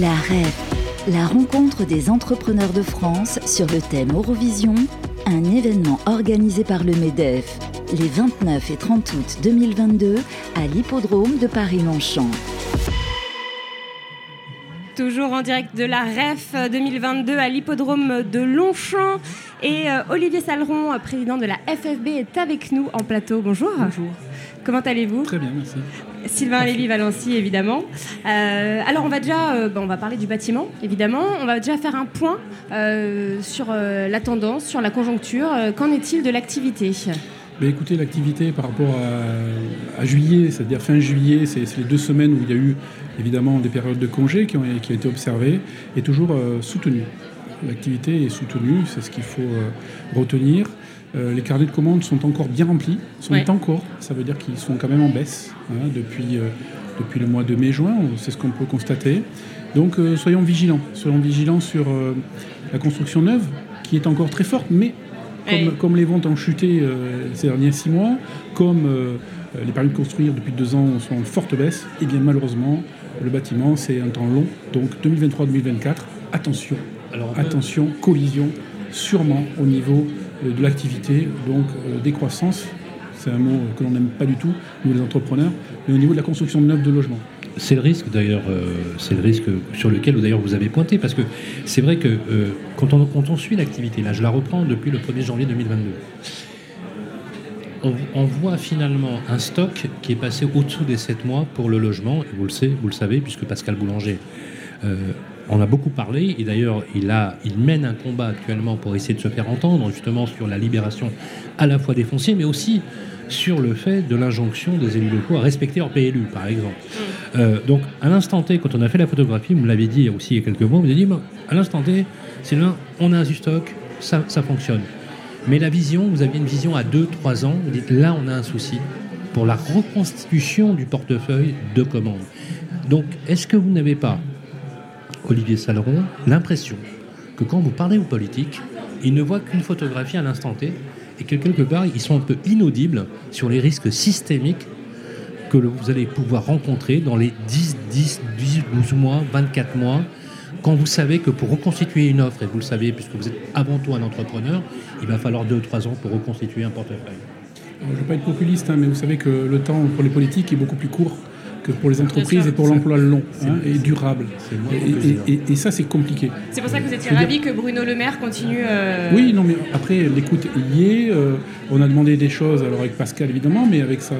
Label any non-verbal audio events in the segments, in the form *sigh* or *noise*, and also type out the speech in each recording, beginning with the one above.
La REF, la rencontre des entrepreneurs de France sur le thème Eurovision, un événement organisé par le MEDEF les 29 et 30 août 2022 à l'hippodrome de Paris-Longchamp. Toujours en direct de la REF 2022 à l'hippodrome de Longchamp. Et euh, Olivier Saleron, président de la FFB, est avec nous en plateau. Bonjour. Bonjour. Comment allez-vous? Très bien, merci. Sylvain Lévy-Valency, évidemment. Euh, alors, on va déjà euh, on va parler du bâtiment, évidemment. On va déjà faire un point sur la tendance, sur la conjoncture. Qu'en est-il de l'activité? Mais écoutez, l'activité par rapport à, juillet, c'est-à-dire fin juillet, c'est les deux semaines où il y a eu évidemment des périodes de congés qui ont, qui ont été observées, est toujours soutenue. L'activité est soutenue, c'est ce qu'il faut retenir. Euh, les carnets de commandes sont encore bien remplis, sont encore, ça veut dire qu'ils sont quand même en baisse hein, depuis, euh, depuis le mois de mai-juin, c'est ce qu'on peut constater. Donc euh, soyons vigilants, soyons vigilants sur la construction neuve, qui est encore très forte, mais comme, les ventes ont chuté ces derniers six mois, comme les permis de construire depuis deux ans sont en forte baisse, et eh bien malheureusement, le bâtiment, c'est un temps long. Donc 2023-2024, attention, Alors, attention, collision, sûrement au niveau de l'activité, donc euh, décroissance, c'est un mot que l'on n'aime pas du tout, nous les entrepreneurs, mais au niveau de la construction de neuf de logements. C'est le risque d'ailleurs, euh, c'est le risque sur lequel d'ailleurs vous avez pointé, parce que c'est vrai que quand, on, suit l'activité, là je la reprends depuis le 1er janvier 2022, on, voit finalement un stock qui est passé au-dessous des 7 mois pour le logement, et vous le savez, puisque Pascal Boulanger on a beaucoup parlé, et d'ailleurs il, il mène un combat actuellement pour essayer de se faire entendre, justement sur la libération à la fois des fonciers, mais aussi sur le fait de l'injonction des élus locaux à respecter leur PLU, par exemple. Mm. Euh, donc, à l'instant T, quand on a fait la photographie, vous me l'avez dit aussi il y a quelques mois, vous avez dit, à l'instant T, c'est là, on a un stock, ça, ça fonctionne. Mais la vision, vous aviez une vision à 2-3 ans, vous dites, là, on a un souci pour la reconstitution du portefeuille de commandes. Donc, est-ce que vous n'avez pas Olivier Saleron, l'impression que quand vous parlez aux politiques, ils ne voient qu'une photographie à l'instant T et que quelque part, ils sont un peu inaudibles sur les risques systémiques que vous allez pouvoir rencontrer dans les 10, 10, 10, 12 mois, 24 mois, quand vous savez que pour reconstituer une offre, et vous le savez puisque vous êtes avant tout un entrepreneur, il va falloir 2 ou 3 ans pour reconstituer un portefeuille. Je ne veux pas être populiste, hein, mais vous savez que le temps pour les politiques est beaucoup plus court pour les entreprises et pour l'emploi long hein, et durable. Et, ça, c'est compliqué. C'est pour ça que vous étiez ravi que Bruno Le Maire continue. Euh, oui, non, mais après, l'écoute y est. Euh, on a demandé des choses, alors avec Pascal évidemment, mais avec sa,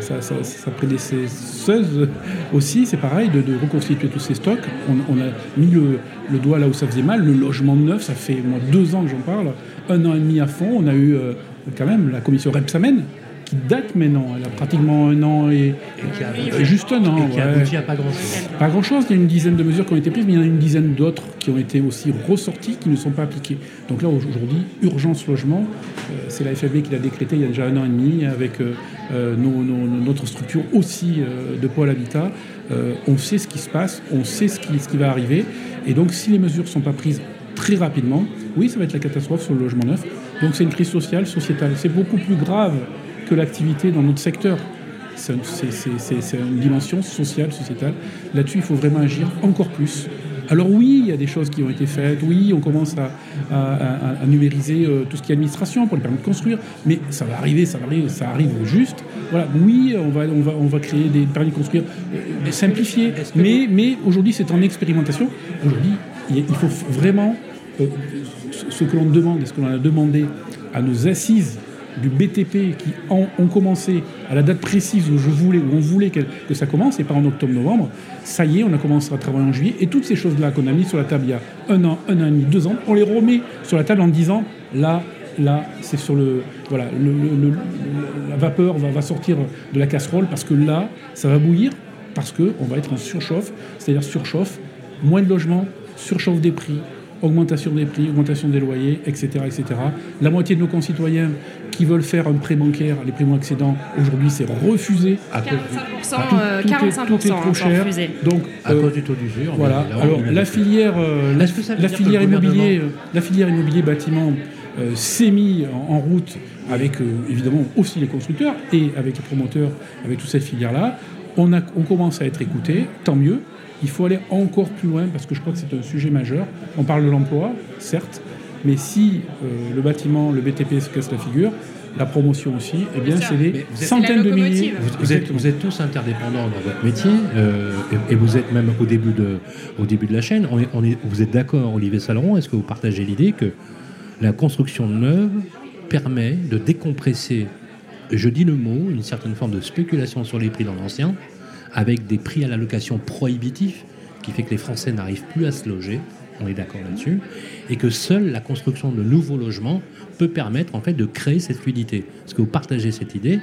sa, prédécesseuse aussi, c'est pareil, de, reconstituer tous ces stocks. On, a mis le, le, doigt là où ça faisait mal. Le logement neuf, ça fait moi deux ans que j'en parle, un an et demi à fond. On a eu euh, quand même la commission Repsamen qui date maintenant. Elle a pratiquement un an et, juste un an. qui aboutit à pas grand-chose. Pas grand-chose. Il y a une dizaine de mesures qui ont été prises, mais il y en a une dizaine d'autres qui ont été aussi ressorties, qui ne sont pas appliquées. Donc là, aujourd'hui, urgence logement. Euh, c'est la FFB qui l'a décrété il y a déjà un an et demi, avec euh, euh, notre structure aussi de pôle habitat. on sait ce qui se passe, on sait ce qui, ce qui va arriver. Et donc, si les mesures ne sont pas prises très rapidement, oui, ça va être la catastrophe sur le logement neuf. Donc c'est une crise sociale, sociétale. C'est beaucoup plus grave que l'activité dans notre secteur. C'est une dimension sociale, sociétale. Là-dessus, il faut vraiment agir encore plus. Alors oui, il y a des choses qui ont été faites, oui, on commence à, numériser euh, tout ce qui est administration pour les permis de construire, mais ça va arriver, ça, va arriver, ça arrive juste. Voilà, oui, on va, on va, on va créer des permis de construire euh, simplifiés, mais, mais aujourd'hui c'est en expérimentation. Aujourd'hui, il faut vraiment euh, ce que l'on demande et ce que l'on a demandé à nos assises du BTP qui ont commencé à la date précise où, je voulais, où on voulait que, ça commence, et pas en octobre-novembre, ça y est, on a commencé à travailler en juillet. Et toutes ces choses-là qu'on a mis sur la table il y a un an, un an et demi, deux ans, on les remet sur la table en disant là, là, c'est sur le. Voilà, la vapeur va, va, sortir de la casserole parce que là, ça va bouillir, parce qu'on va être en surchauffe, c'est-à-dire surchauffe, moins de logements, surchauffe des prix, augmentation des prix, augmentation des loyers, etc., etc. La moitié de nos concitoyens qui veulent faire un prêt bancaire, les primo accédants, aujourd'hui c'est refusé. 45%, euh, tout, est, trop cher. Donc, à euh, cause du taux d'usure. Voilà. Alors la filière, euh, la, filière immobilier, la filière immobilier bâtiment s'est mise en, route avec évidemment aussi les constructeurs et avec les promoteurs, avec toute cette filière-là. On, a, on commence à être écouté, tant mieux. Il faut aller encore plus loin parce que je crois que c'est un sujet majeur. On parle de l'emploi, certes, mais si euh, le bâtiment, le BTP se casse la figure, la promotion aussi, eh bien, c'est des centaines de milliers. Vous, êtes, vous, êtes, tous interdépendants dans votre métier euh, et, vous êtes même au début de, au début de la chaîne. On est, on est, vous êtes d'accord, Olivier Saleron Est-ce que vous partagez l'idée que la construction neuve permet de décompresser, je dis le mot, une certaine forme de spéculation sur les prix dans l'ancien, avec des prix à la location prohibitifs, qui fait que les Français n'arrivent plus à se loger on est d'accord là-dessus, et que seule la construction de nouveaux logements peut permettre en fait de créer cette fluidité. Est-ce que vous partagez cette idée?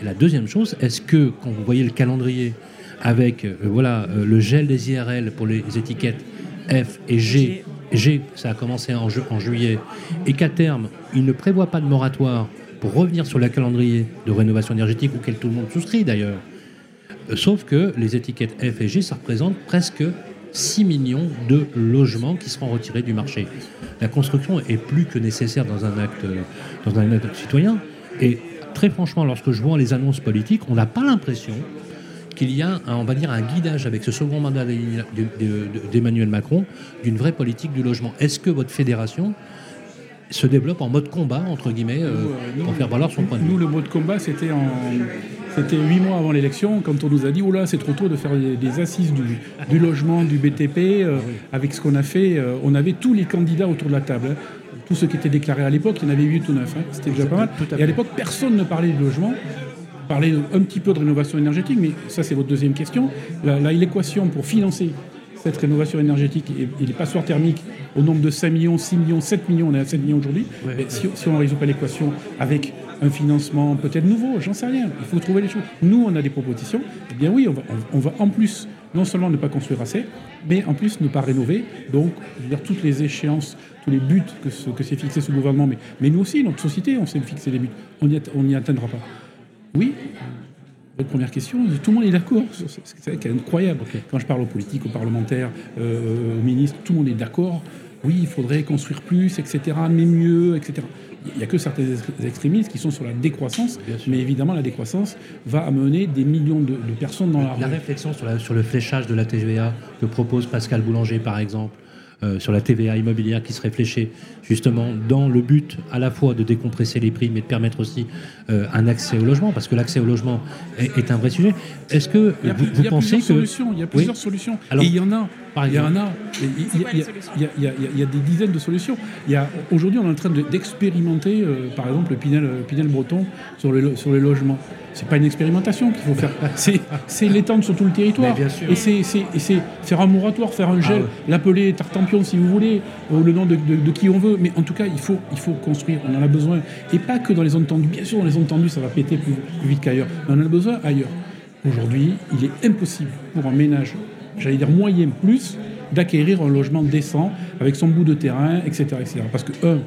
Et la deuxième chose, est-ce que quand vous voyez le calendrier avec euh, voilà euh, le gel des IRL pour les étiquettes F et G, G, ça a commencé en, en juillet, et qu'à terme, il ne prévoit pas de moratoire pour revenir sur le calendrier de rénovation énergétique auquel tout le monde souscrit d'ailleurs. Euh, sauf que les étiquettes F et G, ça représente presque 6 millions de logements qui seront retirés du marché. La construction est plus que nécessaire dans un acte, dans un acte citoyen. Et très franchement, lorsque je vois les annonces politiques, on n'a pas l'impression qu'il y a, un, on va dire, un guidage avec ce second mandat d'Emmanuel Macron d'une vraie politique du logement. Est-ce que votre fédération se développe en mode combat, entre guillemets, euh, pour faire valoir son point de vue? Nous, le mode combat, c'était en c'était huit mois avant l'élection, quand on nous a dit, oh là, c'est trop tôt de faire des, assises du, logement, du BTP. Euh, avec ce qu'on a fait, euh, on avait tous les candidats autour de la table. Hein. Tous ceux qui étaient déclarés à l'époque, il y en avait 8 ou 9. Hein. C'était déjà pas mal. Et à l'époque, personne ne parlait de logement. Parlait un petit peu de rénovation énergétique, mais ça, c'est votre deuxième question. L'équation pour financer cette rénovation énergétique et, les passoires thermiques au nombre de 5 millions, 6 millions, 7 millions, on est à 7 millions aujourd'hui. si, si, on ne résout pas l'équation avec un financement peut-être nouveau, j'en sais rien. Il faut trouver les choses. Nous, on a des propositions. Eh bien oui, on va, en plus non seulement ne pas construire assez, mais en plus ne pas rénover. Donc, je veux dire, toutes les échéances, tous les buts que, ce, que s'est fixé ce gouvernement, mais, mais nous aussi, notre société, on s'est fixé des buts. On n'y atteindra pas. Oui, votre première question, tout le monde est d'accord. C'est incroyable. Quand je parle aux politiques, aux parlementaires, euh, aux ministres, tout le monde est d'accord. Oui, il faudrait construire plus, etc., mais mieux, etc il n'y a que certains extrémistes qui sont sur la décroissance, mais évidemment, la décroissance va amener des millions de, personnes dans la, la réflexion sur, sur, le fléchage de la TVA que propose Pascal Boulanger, par exemple, euh, sur la TVA immobilière qui serait fléchée justement dans le but à la fois de décompresser les prix, mais de permettre aussi euh, un accès au logement, parce que l'accès au logement est, un vrai sujet. Est-ce que vous, pensez que... Solutions, il y a plusieurs solutions. Alors, Et il y en a. Par il y en a. Il y, a des dizaines de solutions. Aujourd'hui, on est en train d'expérimenter, euh, par exemple, le Pinel, Pinel breton sur, le, sur les logements. C'est pas une expérimentation qu'il faut faire. *laughs* C'est l'étendre sur tout le territoire. Et c'est faire un moratoire, faire un gel, ah l'appeler Tartampion si vous voulez, ou le nom de, qui on veut. Mais en tout cas, il faut, il faut construire. On en a besoin. Et pas que dans les zones tendues. Bien sûr, dans les zones tendues, ça va péter plus, vite qu'ailleurs. Mais on en a besoin ailleurs. Aujourd'hui, il est impossible pour un ménage, j'allais dire moyen plus, d'acquérir un logement décent avec son bout de terrain, etc. etc. Parce que, un,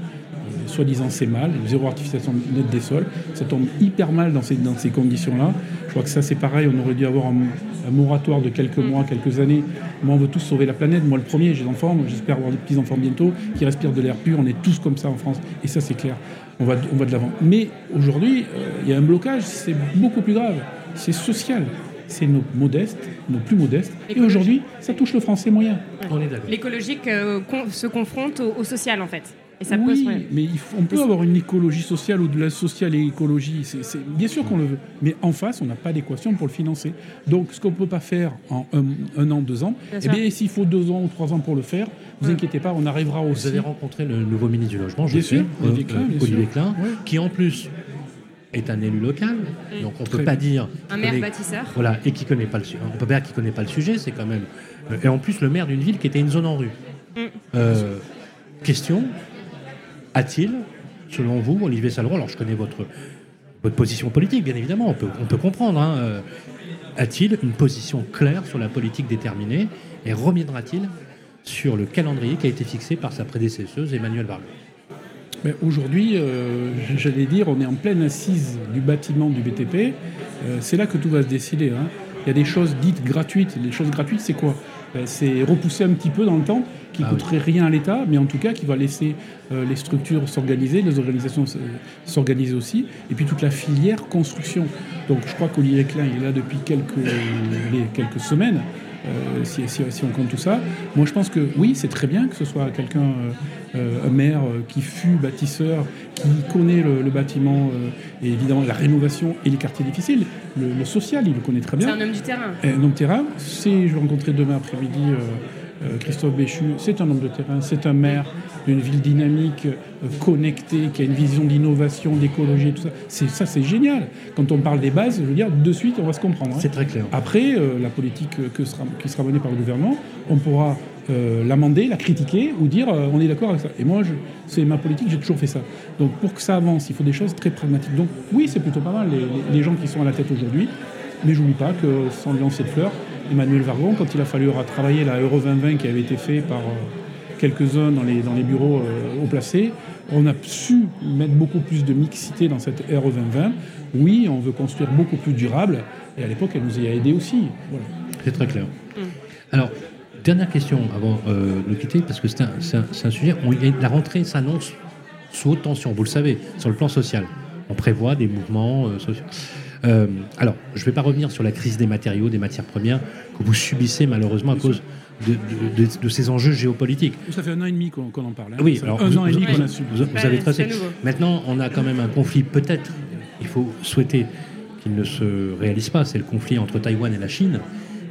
soi-disant c'est mal, zéro artificialisation nette des sols. Ça tombe hyper mal dans ces, conditions-là. Je crois que ça c'est pareil, on aurait dû avoir un, moratoire de quelques mois, quelques années. Moi on veut tous sauver la planète, moi le premier, j'ai des enfants, j'espère avoir des petits-enfants bientôt, qui respirent de l'air pur, on est tous comme ça en France, et ça c'est clair, on va, on va de l'avant. Mais aujourd'hui, euh, il y a un blocage, c'est beaucoup plus grave, c'est social c'est nos modestes, nos plus modestes. Et aujourd'hui, ça touche le français moyen. L'écologique euh, se confronte au, social, en fait oui, mais on peut avoir une écologie sociale ou de la sociale et écologie. C'est bien sûr qu'on le veut, mais en face, on n'a pas d'équation pour le financer. Donc, ce qu'on ne peut pas faire en un, an, deux ans, eh bien, s'il faut deux ans ou trois ans pour le faire, vous inquiétez pas, on arrivera aussi. Vous avez rencontré le nouveau ministre du logement, je bien sûr, Olivier Klein, qui en plus est un élu local, donc on ne peut pas dire un maire bâtisseur. Voilà, et qui connaît pas le on peut pas dire qu'il connaît pas le sujet, c'est quand même euh, et en plus le maire d'une ville qui était une zone en rue. Mm. Euh, question a-t-il, selon vous, Olivier Saleron, alors je connais votre, votre position politique, bien évidemment, on peut, on peut comprendre, hein, euh, a-t-il une position claire sur la politique déterminée et reviendra-t-il sur le calendrier qui a été fixé par sa prédécesseuse Emmanuel Aujourd'hui, euh, j'allais dire, on est en pleine assise du bâtiment du BTP. Euh, c'est là que tout va se décider. Hein. il y a des choses dites gratuites. Les choses gratuites, c'est quoi? Ben, C'est repousser un petit peu dans le temps, qui ne Ah coûterait rien à l'État, mais en tout cas qui va laisser euh, les structures s'organiser, les organisations s'organiser aussi, et puis toute la filière construction. Donc je crois qu'Olivier Klein il est là depuis quelques, les- quelques semaines. Euh, si, si- si on compte tout ça, moi je pense que oui, c'est très bien que ce soit quelqu'un, euh, euh, un maire qui fut bâtisseur, qui connaît le, le bâtiment et évidemment la rénovation et les quartiers difficiles, le, le social, il le connaît très C'est bien. un homme du terrain. Un homme de terrain, c'est, je vais rencontrer demain après-midi Christophe Béchu, c'est un homme de terrain, c'est un maire d'une ville dynamique, euh, connectée, qui a une vision d'innovation, d'écologie, tout ça. C'est, ça, c'est génial. Quand on parle des bases, je veux dire, de suite, on va se comprendre. hein. C'est très clair. Après, euh, la politique euh, que sera, qui sera menée par le gouvernement, on pourra euh, l'amender, la critiquer ou dire euh, on est d'accord avec ça. Et moi, c'est ma politique, j'ai toujours fait ça. Donc pour que ça avance, il faut des choses très pragmatiques. Donc oui, c'est plutôt pas mal les, les- les gens qui sont à la tête aujourd'hui. Mais j'oublie pas que sans lui lancer de fleurs, Emmanuel Vargon, quand il a fallu travailler la Euro 2020 qui avait été fait par quelques-uns dans les, dans les bureaux euh, haut placés, on a su mettre beaucoup plus de mixité dans cette Euro 2020. Oui, on veut construire beaucoup plus durable. Et à l'époque, elle nous y a aidés aussi. Voilà. C'est très clair. Alors, dernière question avant euh, de quitter, parce que c'est un, sujet. où la rentrée s'annonce sous haute tension, vous le savez, sur le plan social. On prévoit des mouvements euh, sociaux. Euh, alors, je ne vais pas revenir sur la crise des matériaux, des matières premières que vous subissez malheureusement à cause de, de- de- de ces enjeux géopolitiques. Ça fait un an et demi qu'on en parle. hein. Oui, alors un vous, an et demi vous- qu'on a subi. vous- avez tracé. Maintenant, on a quand même un conflit, peut-être, il faut souhaiter qu'il ne se réalise pas, c'est le conflit entre Taïwan et la Chine,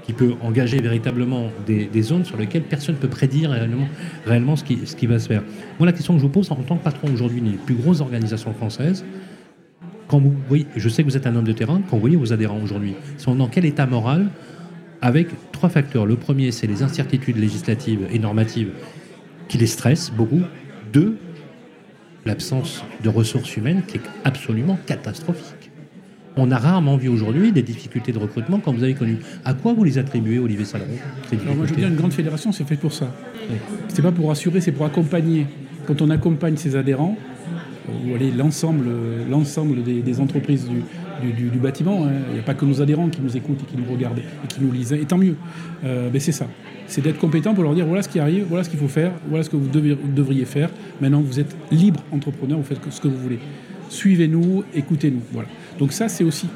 qui peut engager véritablement des, des zones sur lesquelles personne ne peut prédire réellement, réellement ce, qui, ce qui va se faire. Moi, la question que je vous pose, en tant que patron aujourd'hui d'une des plus grosses organisations françaises, quand vous voyez, je sais que vous êtes un homme de terrain, quand vous voyez vos adhérents aujourd'hui, ils sont dans quel état moral avec trois facteurs. Le premier, c'est les incertitudes législatives et normatives qui les stressent beaucoup. Deux, l'absence de ressources humaines qui est absolument catastrophique. On a rarement vu aujourd'hui des difficultés de recrutement comme vous avez connu. À quoi vous les attribuez, Olivier Saleron ces Alors moi je veux dire, une grande fédération, c'est fait pour ça. Oui. C'est pas pour assurer, c'est pour accompagner. Quand on accompagne ses adhérents, ou allez, l'ensemble, l'ensemble des, des entreprises du, du- bâtiment, hein, il n'y a pas que nos adhérents qui nous écoutent et qui nous regardent et qui nous lisent, et tant mieux. Euh, ben c'est ça. C'est d'être compétent pour leur dire voilà ce qui arrive, voilà ce qu'il faut faire, voilà ce que vous devriez faire. Maintenant, vous êtes libre entrepreneur, vous faites ce que vous voulez. Suivez-nous, écoutez-nous. Voilà. Donc ça, c'est aussi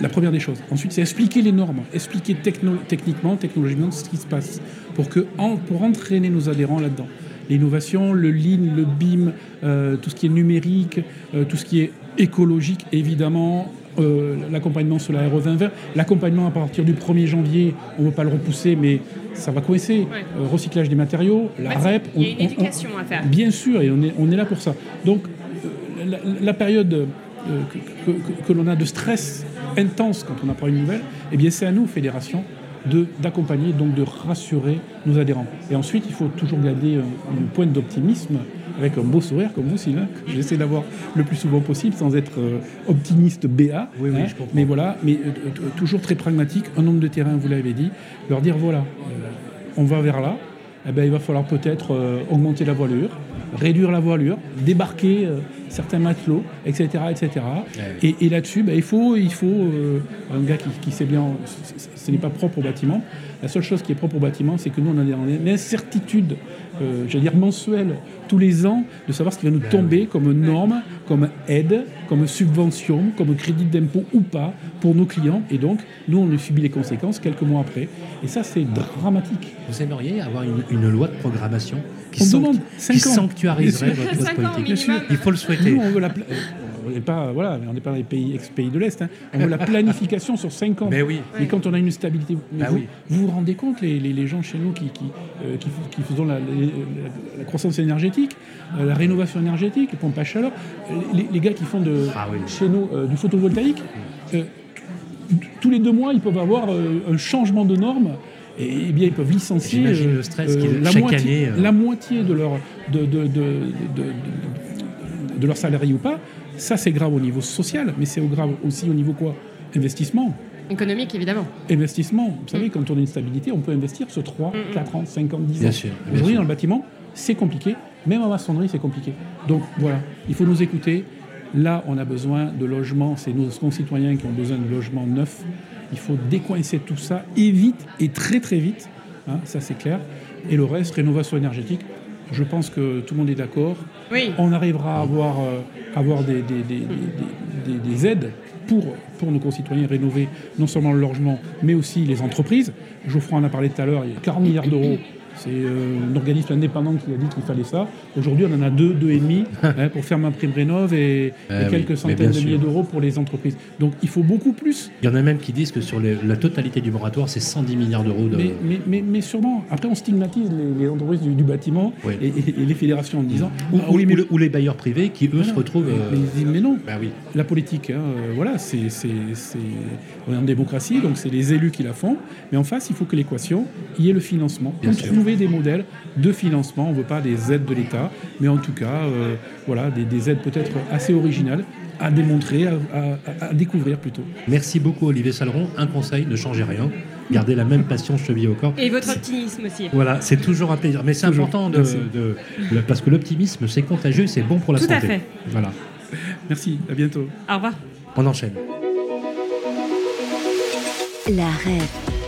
la première des choses. Ensuite, c'est expliquer les normes, expliquer techniquement, technologiquement ce qui se passe pour entraîner nos adhérents là-dedans. L'innovation, le lean, le BIM, euh, tout ce qui est numérique, euh, tout ce qui est écologique, évidemment, euh, l'accompagnement sur la RE 2020, l'accompagnement à partir du 1er janvier, on ne veut pas le repousser, mais ça va coincer. Ouais. Euh, recyclage des matériaux, la REP. Il y a une on- on- éducation à faire. Bien sûr, et on est, on est là pour ça. Donc, euh, la, la période que, que- que- que l'on a de stress intense quand on apprend une nouvelle, eh bien, c'est à nous, fédération, de- d'accompagner, donc de rassurer nos adhérents. Et ensuite, il faut toujours garder une pointe d'optimisme avec un beau sourire comme vous, Sylvain, que j'essaie d'avoir le plus souvent possible sans être euh, optimiste BA. Oui, oui, je comprends. Mais voilà, mais euh, toujours très pragmatique, un nombre de terrains, vous l'avez dit, leur dire voilà, euh, on va vers là, eh ben, il va falloir peut-être augmenter la voilure, réduire la voilure, débarquer certains matelots, etc. etc. Ouais. Et, et là-dessus, ben, il faut, il faut euh, un gars qui, qui sait bien, ce n'est pas propre au bâtiment. La seule chose qui est propre au bâtiment, c'est que nous, on a l'incertitude, euh, j'allais dire mensuelle, tous les ans, de savoir ce qui va nous tomber comme norme, comme aide, comme subvention, comme crédit d'impôt ou pas pour nos clients. Et donc, nous, on a subi les conséquences quelques mois après. Et ça, c'est dramatique. Vous aimeriez avoir une, une loi de programmation? Qui, On demande qui sanctuariserait votre, politique minimum. Bien sûr. Il faut le souhaiter. Nous, on veut la pla- on n'est pas, voilà, on n'est pas dans les pays, ex-pays de l'Est. hein. On veut la planification sur 5 ans. Mais oui. Mais quand on a une stabilité, mais Bah vous, oui. vous vous rendez compte, les, les- les gens chez nous qui, qui, euh, qui, qui faisons la, les- la- la croissance énergétique, euh, la rénovation énergétique, les pompes à chaleur, les, les gars qui font de, Ah oui. chez nous euh, du photovoltaïque, euh, tous les deux mois, ils peuvent avoir euh, un changement de normes. Et, eh bien, ils peuvent licencier J'imagine le stress qu'ils- la, chaque moitié, année, euh. la moitié de leur, de, de, de, de- de- de leurs salariés ou pas. Ça, c'est grave au niveau social, mais c'est au grave aussi au niveau quoi? Investissement. Économique, évidemment. Investissement. Vous savez, quand on a une stabilité, on peut investir sur 3, 4 ans, 5 ans, 10 ans. Bien sûr, bien Aujourd'hui, sûr. dans le bâtiment, c'est compliqué. Même en maçonnerie, c'est compliqué. Donc voilà, il faut nous écouter. Là, on a besoin de logements. C'est nos concitoyens qui ont besoin de logements neufs. Il faut décoincer tout ça et vite, et très très vite. Hein, ça c'est clair. Et le reste, rénovation énergétique, je pense que tout le monde est d'accord. Oui. On arrivera à avoir, euh, avoir des, des- des- des- des- des aides pour, pour nos concitoyens rénover non seulement le logement, mais aussi les entreprises. Geoffroy en a parlé tout à l'heure, il y a 40 milliards d'euros. C'est euh, un organisme indépendant qui a dit qu'il fallait ça. Aujourd'hui, on en a deux, deux et demi *laughs* hein, pour faire ma prime rénov et, Ah quelques centaines de sûr. milliers d'euros pour les entreprises. Donc il faut beaucoup plus. Il y en a même qui disent que sur les- la totalité du moratoire, c'est 110 milliards d'euros de. Mais, mais, mais, mais sûrement, après on stigmatise les, les entreprises du, du bâtiment Oui. et, et- et les fédérations en disant Ou, Ah ou- ou les bailleurs privés qui, eux, Voilà. se retrouvent. euh, Mais ils disent, mais non, Bah oui. la politique, hein, euh, voilà, c'est, on est en démocratie, donc c'est les élus qui la font. Mais en face, il faut que l'équation, il y ait le financement. Bien Pour sûr. Trouver des modèles de financement, on ne veut pas des aides de l'État, mais en tout cas, euh, voilà, des, des aides peut-être assez originales à démontrer, à, à- à découvrir plutôt. Merci beaucoup, Olivier Saleron. Un conseil, ne changez rien. Gardez la même passion cheville au corps. Et votre optimisme aussi. Voilà, c'est toujours un plaisir. Mais c'est important de, parce que l'optimisme, c'est contagieux, c'est bon pour la Tout à santé. fait. Voilà. Merci, à bientôt. Au revoir. On enchaîne. La REF,